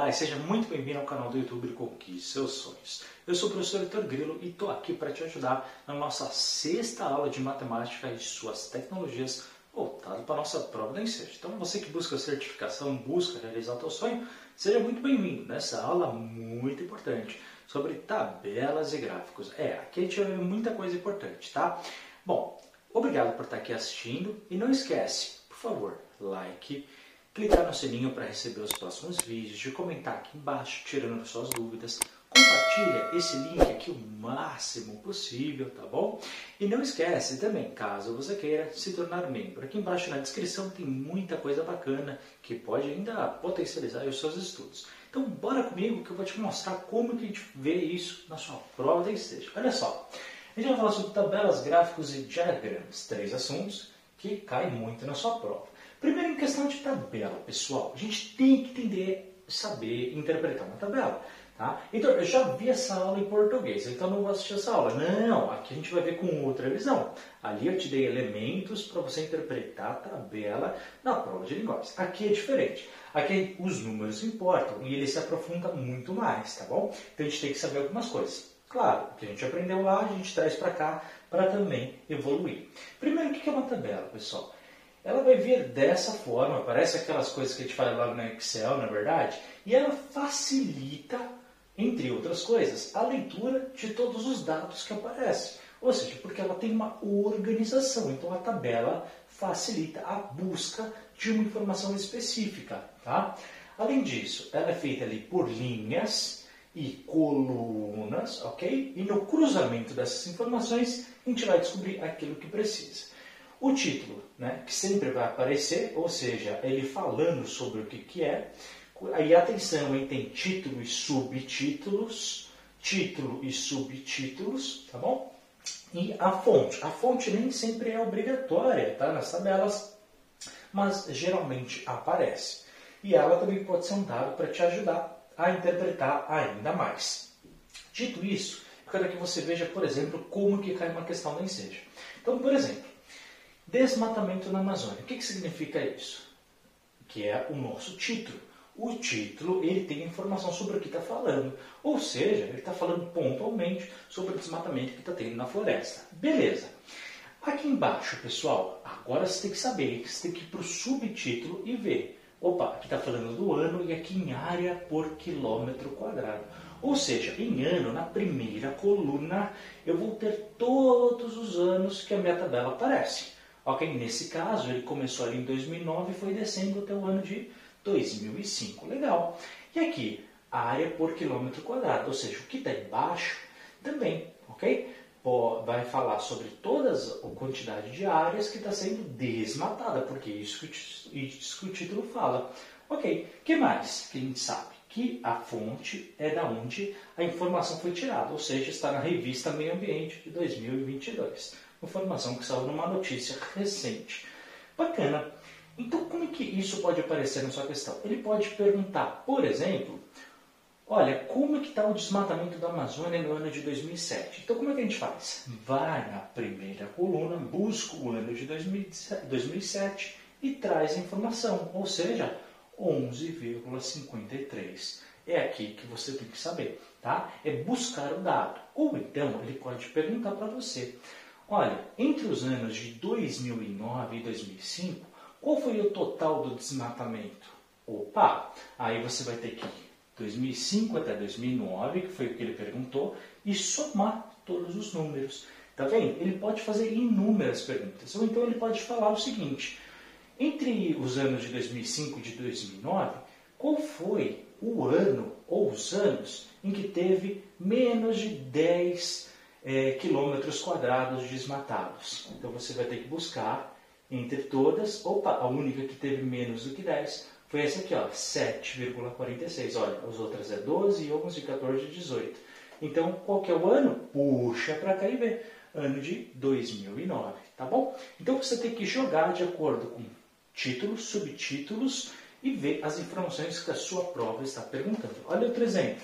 Olá e seja muito bem-vindo ao canal do YouTube Conquiste Seus Sonhos. Eu sou o professor Vitor Grilo e estou aqui para te ajudar na nossa sexta aula de matemática e suas tecnologias voltado para a nossa prova da Enseja. Então você que busca certificação, busca realizar o teu sonho, seja muito bem-vindo nessa aula muito importante sobre tabelas e gráficos. É, aqui a gente vai ver muita coisa importante, tá? Bom, obrigado por estar aqui assistindo e não esquece, por favor, like, clicar no sininho para receber os próximos vídeos, de comentar aqui embaixo, tirando suas dúvidas, compartilha esse link aqui o máximo possível, tá bom? E não esquece também, caso você queira se tornar membro, aqui embaixo na descrição tem muita coisa bacana que pode ainda potencializar os seus estudos. Então bora comigo que eu vou te mostrar como que a gente vê isso na sua prova da Esteja. Olha só, a gente vai falar sobre tabelas, gráficos e diagramas, três assuntos que caem muito na sua prova. Primeiro, em questão de tabela, pessoal, a gente tem que entender, saber interpretar uma tabela. Tá? Então, eu já vi essa aula em português, então não vou assistir essa aula. Não, aqui a gente vai ver com outra visão. Ali eu te dei elementos para você interpretar a tabela na prova de linguagem. Aqui é diferente. Aqui os números importam e ele se aprofunda muito mais, tá bom? Então a gente tem que saber algumas coisas. Claro, o que a gente aprendeu lá, a gente traz para cá para também evoluir. Primeiro, o que é uma tabela, pessoal? Ela vai vir dessa forma, parece aquelas coisas que a gente faz lá no Excel, na é verdade, e ela facilita, entre outras coisas, a leitura de todos os dados que aparecem. Ou seja, porque ela tem uma organização, então a tabela facilita a busca de uma informação específica. Tá? Além disso, ela é feita ali por linhas e colunas, ok? E no cruzamento dessas informações, a gente vai descobrir aquilo que precisa. O título, né, que sempre vai aparecer, ou seja, ele falando sobre o que, que é. Aí atenção, hein, tem título e subtítulos, título e subtítulos, tá bom? E a fonte. A fonte nem sempre é obrigatória, tá? Nas tabelas, mas geralmente aparece. E ela também pode ser um dado para te ajudar a interpretar ainda mais. Dito isso, eu quero que você veja, por exemplo, como que cai uma questão da enseja. Então, por exemplo, Desmatamento na Amazônia. O que, que significa isso? Que é o nosso título. O título ele tem informação sobre o que está falando. Ou seja, ele está falando pontualmente sobre o desmatamento que está tendo na floresta. Beleza. Aqui embaixo, pessoal, agora você tem que saber, você tem que ir para o subtítulo e ver. Opa, aqui está falando do ano e aqui em área por quilômetro quadrado. Ou seja, em ano, na primeira coluna, eu vou ter todos os anos que a minha tabela aparece. Ok? Nesse caso, ele começou ali em 2009 e foi descendo até o ano de 2005. Legal. E aqui, a área por quilômetro quadrado, ou seja, o que está embaixo também, ok? Vai falar sobre toda a quantidade de áreas que está sendo desmatada, porque é isso que, o título fala. Ok, que mais que a gente sabe? Que a fonte é da onde a informação foi tirada, ou seja, está na revista Meio Ambiente de 2022 informação que saiu numa notícia recente. Bacana. Então, como é que isso pode aparecer na sua questão? Ele pode perguntar, por exemplo, olha, como é que está o desmatamento da Amazônia no ano de 2007? Então, como é que a gente faz? Vai na primeira coluna, busca o ano de 2007 e traz a informação, ou seja, 11,53. É aqui que você tem que saber, tá? É buscar o dado. Ou então, ele pode perguntar para você, Olha, entre os anos de 2009 e 2005, qual foi o total do desmatamento? Opa, aí você vai ter que ir 2005 até 2009, que foi o que ele perguntou, e somar todos os números. Tá vendo? Ele pode fazer inúmeras perguntas. Ou então ele pode falar o seguinte: entre os anos de 2005 e de 2009, qual foi o ano ou os anos em que teve menos de 10 é, quilômetros quadrados desmatados. Então você vai ter que buscar entre todas, opa, a única que teve menos do que 10 foi essa aqui, ó, 7,46. Olha, as outras é 12, 11, 14, 18. Então, qual que é o ano? Puxa para cá e vê. Ano de 2009, tá bom? Então você tem que jogar de acordo com títulos, subtítulos e ver as informações que a sua prova está perguntando. Olha outro exemplo.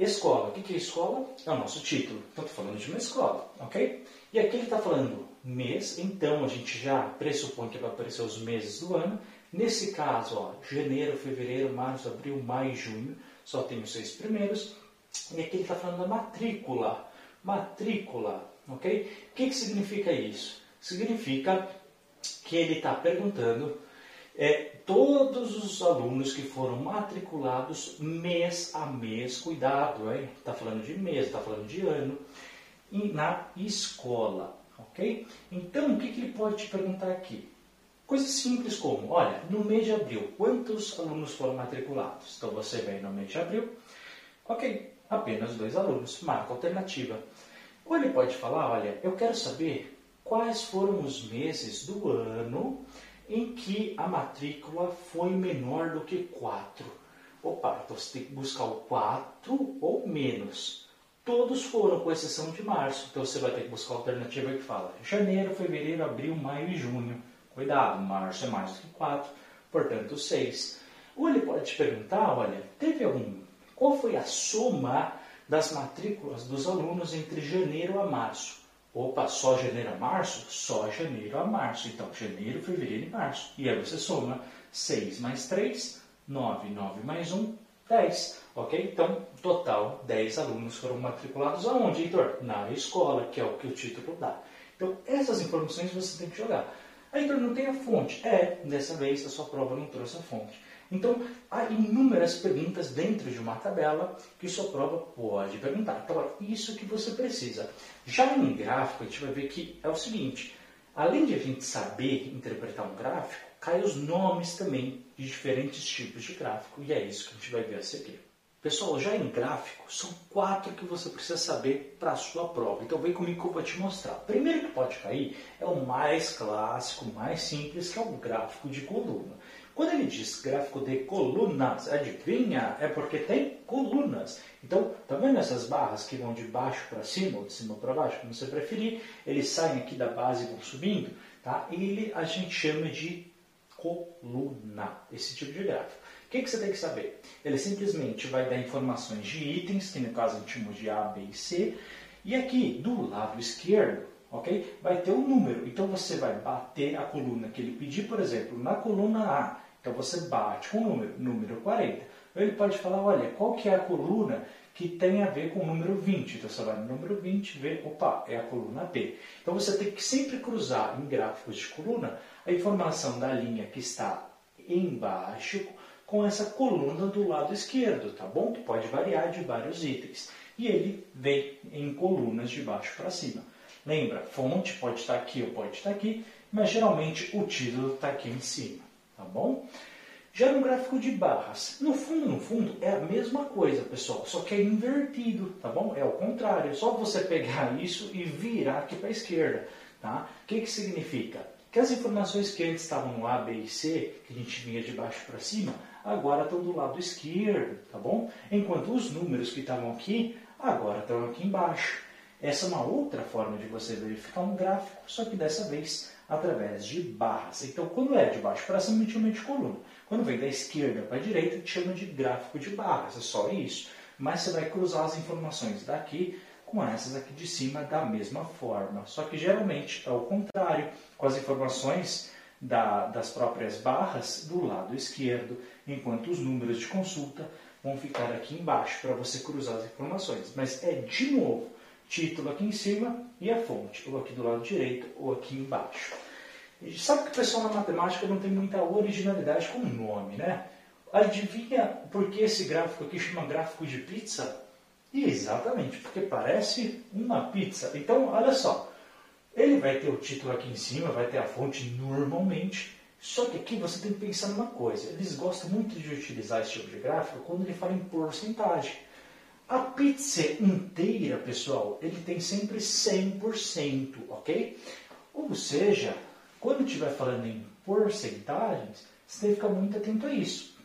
Escola. O que é escola? É o nosso título. Então, estou falando de uma escola, ok? E aqui ele está falando mês, então a gente já pressupõe que vai aparecer os meses do ano. Nesse caso, ó, janeiro, fevereiro, março, abril, maio e junho, só tem os seis primeiros. E aqui ele está falando da matrícula. Matrícula, ok? O que, que significa isso? Significa que ele está perguntando é, todos os alunos que foram matriculados mês a mês, cuidado, está falando de mês, está falando de ano, na escola, ok? Então, o que, que ele pode te perguntar aqui? Coisas simples como, olha, no mês de abril, quantos alunos foram matriculados? Então você vem no mês de abril, ok, apenas dois alunos, marca alternativa. Ou ele pode falar, olha, eu quero saber quais foram os meses do ano em que a matrícula foi menor do que 4. Opa, então você tem que buscar o 4 ou menos. Todos foram, com exceção de março. Então você vai ter que buscar a alternativa que fala janeiro, fevereiro, abril, maio e junho. Cuidado, março é mais do que 4, portanto 6. Ou ele pode te perguntar, olha, teve algum... Qual foi a soma das matrículas dos alunos entre janeiro a março? Opa, só janeiro a março? Só janeiro a março. Então, janeiro, fevereiro e março. E aí você soma 6 mais 3, 9, 9 mais 1, 10. Ok? Então, total, 10 alunos foram matriculados aonde, Heitor? Na escola, que é o que o título dá. Então, essas informações você tem que jogar. Heitor, não tem a fonte. É, dessa vez a sua prova não trouxe a fonte. Então, há inúmeras perguntas dentro de uma tabela que sua prova pode perguntar. Então, isso que você precisa. Já em gráfico, a gente vai ver que é o seguinte: além de a gente saber interpretar um gráfico, cai os nomes também de diferentes tipos de gráfico, e é isso que a gente vai ver a seguir. Pessoal, já em gráfico, são quatro que você precisa saber para a sua prova. Então vem comigo que eu vou te mostrar. O primeiro que pode cair é o mais clássico, mais simples, que é o gráfico de coluna. Quando ele diz gráfico de colunas, adivinha? É porque tem colunas. Então, tá vendo essas barras que vão de baixo para cima, ou de cima para baixo, como você preferir? Eles saem aqui da base e vão subindo, tá? Ele a gente chama de coluna, esse tipo de gráfico. O que, que você tem que saber? Ele simplesmente vai dar informações de itens, que no caso a gente chama de A, B e C, e aqui do lado esquerdo ok? Vai ter um número. Então você vai bater a coluna que ele pedir, por exemplo, na coluna A. Então você bate com o número, número 40. Ou ele pode falar, olha, qual que é a coluna que tem a ver com o número 20? Então você vai no número 20 ver, opa, é a coluna B. Então você tem que sempre cruzar em gráficos de coluna a informação da linha que está embaixo com essa coluna do lado esquerdo, tá bom? Que pode variar de vários itens. E ele vem em colunas de baixo para cima. Lembra, fonte pode estar aqui ou pode estar aqui, mas geralmente o título está aqui em cima, tá bom? Já no gráfico de barras, no fundo, no fundo, é a mesma coisa, pessoal, só que é invertido, tá bom? É o contrário, é só você pegar isso e virar aqui para a esquerda, tá? O que, que significa? Que as informações que antes estavam no A, B e C, que a gente vinha de baixo para cima, agora estão do lado esquerdo, tá bom? Enquanto os números que estavam aqui, agora estão aqui embaixo. Essa é uma outra forma de você verificar um gráfico, só que dessa vez através de barras. Então, quando é de baixo para cima, a gente chama de coluna. Quando vem da esquerda para a direita, a gente chama de gráfico de barras. É só isso. Mas você vai cruzar as informações daqui com essas aqui de cima da mesma forma. Só que geralmente é o contrário, com as informações da, das próprias barras do lado esquerdo, enquanto os números de consulta vão ficar aqui embaixo para você cruzar as informações. Mas é de novo título aqui em cima e a fonte, ou aqui do lado direito ou aqui embaixo. E sabe que o pessoal na matemática não tem muita originalidade com o nome, né? Adivinha por que esse gráfico aqui chama gráfico de pizza? Exatamente, porque parece uma pizza. Então, olha só, ele vai ter o título aqui em cima, vai ter a fonte normalmente, só que aqui você tem que pensar numa coisa. Eles gostam muito de utilizar esse tipo de gráfico quando ele fala em porcentagem. A pizza inteira, pessoal, ele tem sempre 100%, ok? Ou seja, quando estiver falando em porcentagens, você tem que ficar muito atento a isso.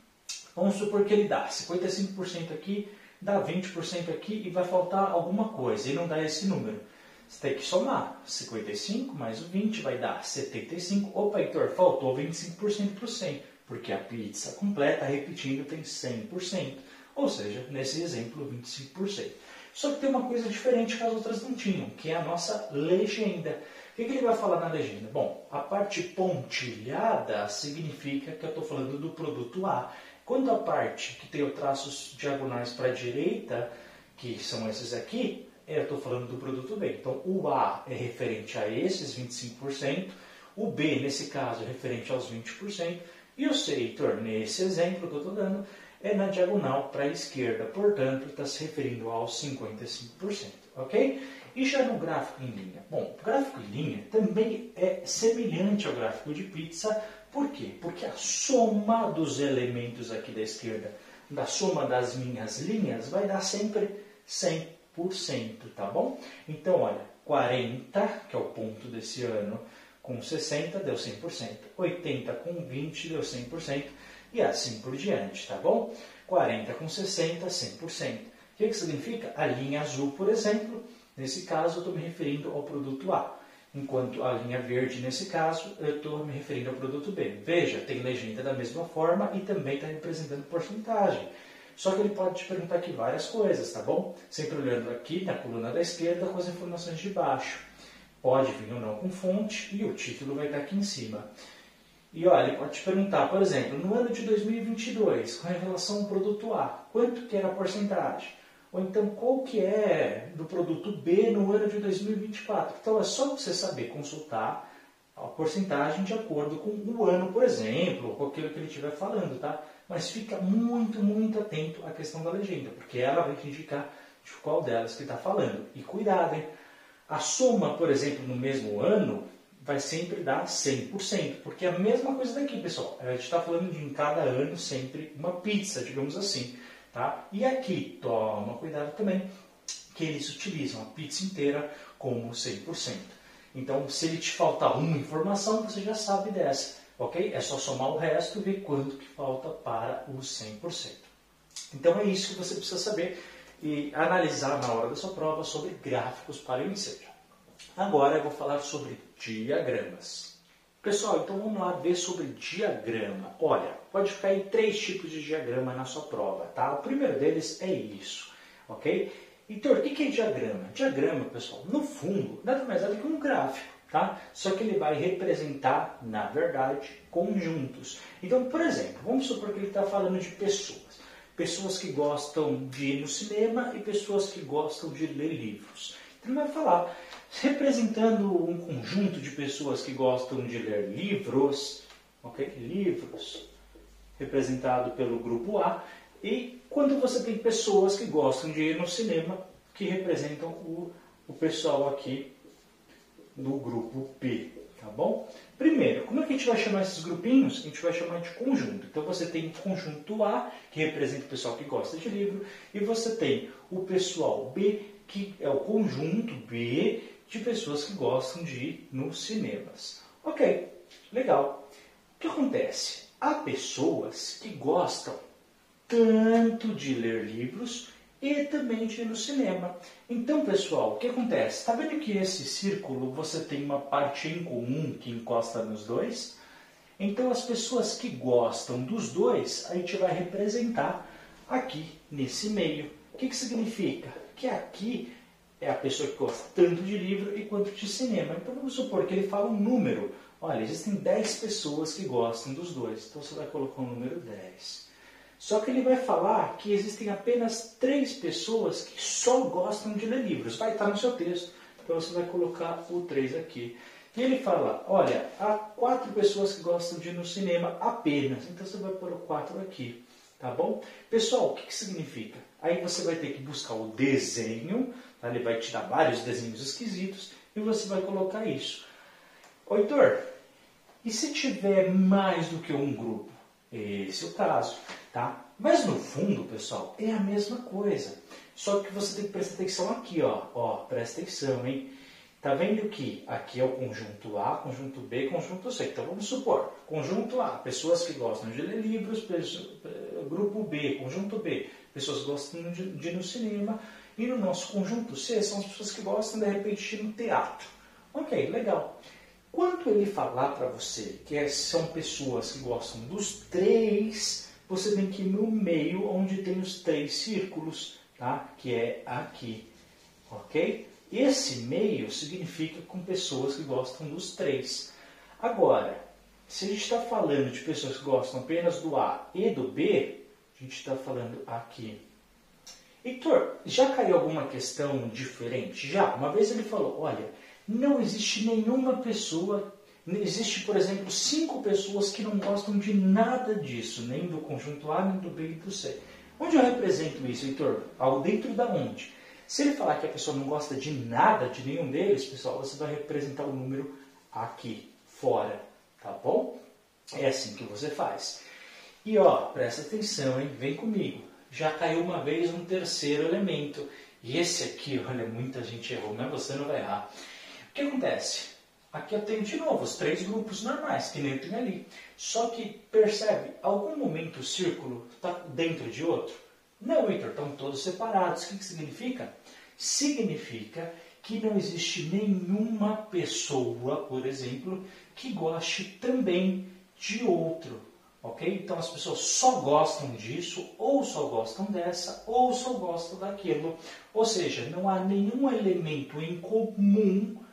Vamos supor que ele dá 55% aqui, dá 20% aqui e vai faltar alguma coisa, e não dá esse número. Você tem que somar. 55 mais o 20 vai dar 75. Opa, Heitor, faltou 25% para o 100, porque a pizza completa, repetindo, tem 100%. Ou seja, nesse exemplo, 25%. Só que tem uma coisa diferente que as outras não tinham, que é a nossa legenda. O que, ele vai falar na legenda? Bom, a parte pontilhada significa que eu estou falando do produto A. Quando a parte que tem os traços diagonais para a direita, que são esses aqui, eu estou falando do produto B. Então, o A é referente a esses 25%, o B, nesse caso, é referente aos 20%, e o C, Heitor, nesse exemplo que eu estou dando, é na diagonal para a esquerda, portanto, está se referindo aos 55%, ok? E já no gráfico em linha? Bom, o gráfico em linha também é semelhante ao gráfico de pizza, por quê? Porque a soma dos elementos aqui da esquerda, da soma das minhas linhas, vai dar sempre 100%, tá bom? Então, olha, 40, que é o ponto desse ano, com 60 deu 100%, 80 com 20 deu 100%, e assim por diante, tá bom? 40 com 60, 100%. O que, que significa? A linha azul, por exemplo, nesse caso eu estou me referindo ao produto A, enquanto a linha verde, nesse caso, eu estou me referindo ao produto B. Veja, tem legenda da mesma forma e também está representando porcentagem. Só que ele pode te perguntar aqui várias coisas, tá bom? Sempre olhando aqui na coluna da esquerda com as informações de baixo. Pode vir ou não com fonte e o título vai estar aqui em cima. E olha, ele pode te perguntar, por exemplo, no ano de 2022, com relação ao produto A, quanto que era a porcentagem? Ou então, qual que é do produto B no ano de 2024? Então, é só você saber consultar a porcentagem de acordo com o ano, por exemplo, ou com aquilo que ele estiver falando, tá? Mas fica muito, muito atento à questão da legenda, porque ela vai te indicar de qual delas que está falando. E cuidado, hein? A soma, por exemplo, no mesmo ano, vai sempre dar 100%, porque é a mesma coisa daqui, pessoal. A gente está falando de em cada ano sempre uma pizza, digamos assim. Tá? E aqui, toma cuidado também, que eles utilizam a pizza inteira como 100%. Então, se ele te faltar uma informação, você já sabe dessa, ok? É só somar o resto e ver quanto que falta para os 100%. Então, é isso que você precisa saber e analisar na hora da sua prova sobre gráficos para o incêndio. Agora eu vou falar sobre diagramas. Pessoal, então vamos lá ver sobre diagrama. Olha, pode ficar aí três tipos de diagrama na sua prova, tá? O primeiro deles é isso, ok? Então, o que é diagrama? Diagrama, pessoal, no fundo, nada mais é do que um gráfico, tá? Só que ele vai representar, na verdade, conjuntos. Então, por exemplo, vamos supor que ele está falando de pessoas. Pessoas que gostam de ir no cinema e pessoas que gostam de ler livros. Vai falar representando um conjunto de pessoas que gostam de ler livros, ok? Livros, representado pelo grupo A, e quando você tem pessoas que gostam de ir no cinema, que representam o, o pessoal aqui do grupo B, tá bom? Primeiro, como é que a gente vai chamar esses grupinhos? A gente vai chamar de conjunto. Então você tem o conjunto A, que representa o pessoal que gosta de livro, e você tem o pessoal B, que é o conjunto B, de pessoas que gostam de ir nos cinemas. Ok, legal. O que acontece? Há pessoas que gostam tanto de ler livros e também no cinema. Então, pessoal, o que acontece? Está vendo que esse círculo você tem uma parte em comum que encosta nos dois? Então, as pessoas que gostam dos dois, a gente vai representar aqui nesse meio. O que, que significa? Que aqui é a pessoa que gosta tanto de livro e quanto de cinema. Então vamos supor que ele fala um número. Olha, existem 10 pessoas que gostam dos dois. Então você vai colocar o número 10. Só que ele vai falar que existem apenas 3 pessoas que só gostam de ler livros. Vai estar no seu texto. Então você vai colocar o 3 aqui. E ele fala, olha, há 4 pessoas que gostam de ir no cinema apenas. Então você vai pôr o 4 aqui. Tá bom? Pessoal, o que, que significa? Aí você vai ter que buscar o desenho Tá? Ele vai te dar vários desenhos esquisitos e você vai colocar isso. Oi, Heitor, e se tiver mais do que um grupo? Esse é o caso, tá? Mas no fundo, pessoal, é a mesma coisa. Só que você tem que prestar atenção aqui, ó. Ó, presta atenção, hein? Tá vendo que aqui é o conjunto A, conjunto B, conjunto C. Então vamos supor, conjunto A, pessoas que gostam de ler livros, grupo B, conjunto B, pessoas que gostam de, de ir no cinema, e no nosso conjunto C são as pessoas que gostam de repente no teatro. Ok, legal. Quando ele falar para você que é, são pessoas que gostam dos três, você tem que ir no meio onde tem os três círculos, tá? Que é aqui, ok? Esse meio significa com pessoas que gostam dos três. Agora, se a gente está falando de pessoas que gostam apenas do A e do B, a gente está falando aqui. Heitor, já caiu alguma questão diferente? Já. Uma vez ele falou, olha, não existe nenhuma pessoa, existe, por exemplo, cinco pessoas que não gostam de nada disso, nem do conjunto A, nem do B e do C. Onde eu represento isso, Heitor? Ao dentro da onde? Se ele falar que a pessoa não gosta de nada, de nenhum deles, pessoal, você vai representar o número aqui, fora, tá bom? É assim que você faz. E ó, presta atenção, hein? Vem comigo. Já caiu uma vez um terceiro elemento. E esse aqui, olha, muita gente errou, mas você não vai errar. O que acontece? Aqui eu tenho de novo os três grupos normais, que nem ali. Só que, percebe, algum momento o círculo está dentro de outro? Não, Victor, estão todos separados. O que, que significa? Significa que não existe nenhuma pessoa, por exemplo, que goste também de outro. Ok? Então as pessoas só gostam disso, ou só gostam dessa, ou só gostam daquilo. Ou seja, não há nenhum elemento em comum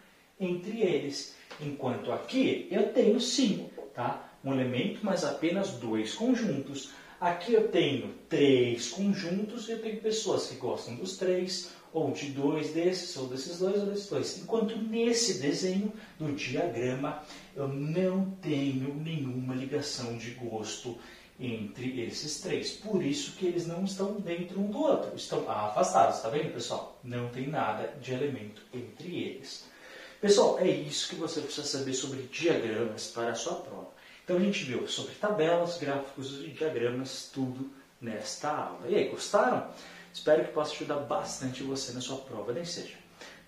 entre eles. Enquanto aqui eu tenho sim, tá? Um elemento, mas apenas dois conjuntos. Aqui eu tenho três conjuntos e eu tenho pessoas que gostam dos três, ou de dois desses, ou desses dois, ou desses dois. Enquanto nesse desenho, no diagrama, eu não tenho nenhuma ligação de gosto entre esses três. Por isso que eles não estão dentro um do outro, estão afastados, tá vendo, pessoal? Não tem nada de elemento entre eles. Pessoal, é isso que você precisa saber sobre diagramas para a sua prova. Então a gente viu sobre tabelas, gráficos e diagramas, tudo nesta aula. E aí, gostaram? Espero que possa ajudar bastante você na sua prova, nem seja.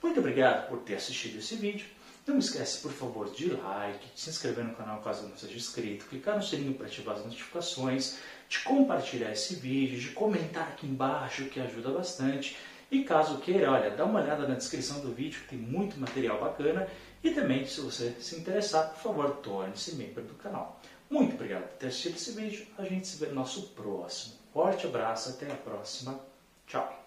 Muito obrigado por ter assistido esse vídeo. Não esquece, por favor, de like, de se inscrever no canal caso não seja inscrito, clicar no sininho para ativar as notificações, de compartilhar esse vídeo, de comentar aqui embaixo, que ajuda bastante. E caso queira, olha, dá uma olhada na descrição do vídeo, que tem muito material bacana. E também, se você se interessar, por favor, torne-se membro do canal. Muito obrigado por ter assistido esse vídeo. A gente se vê no nosso próximo. Forte abraço, até a próxima. Tchau.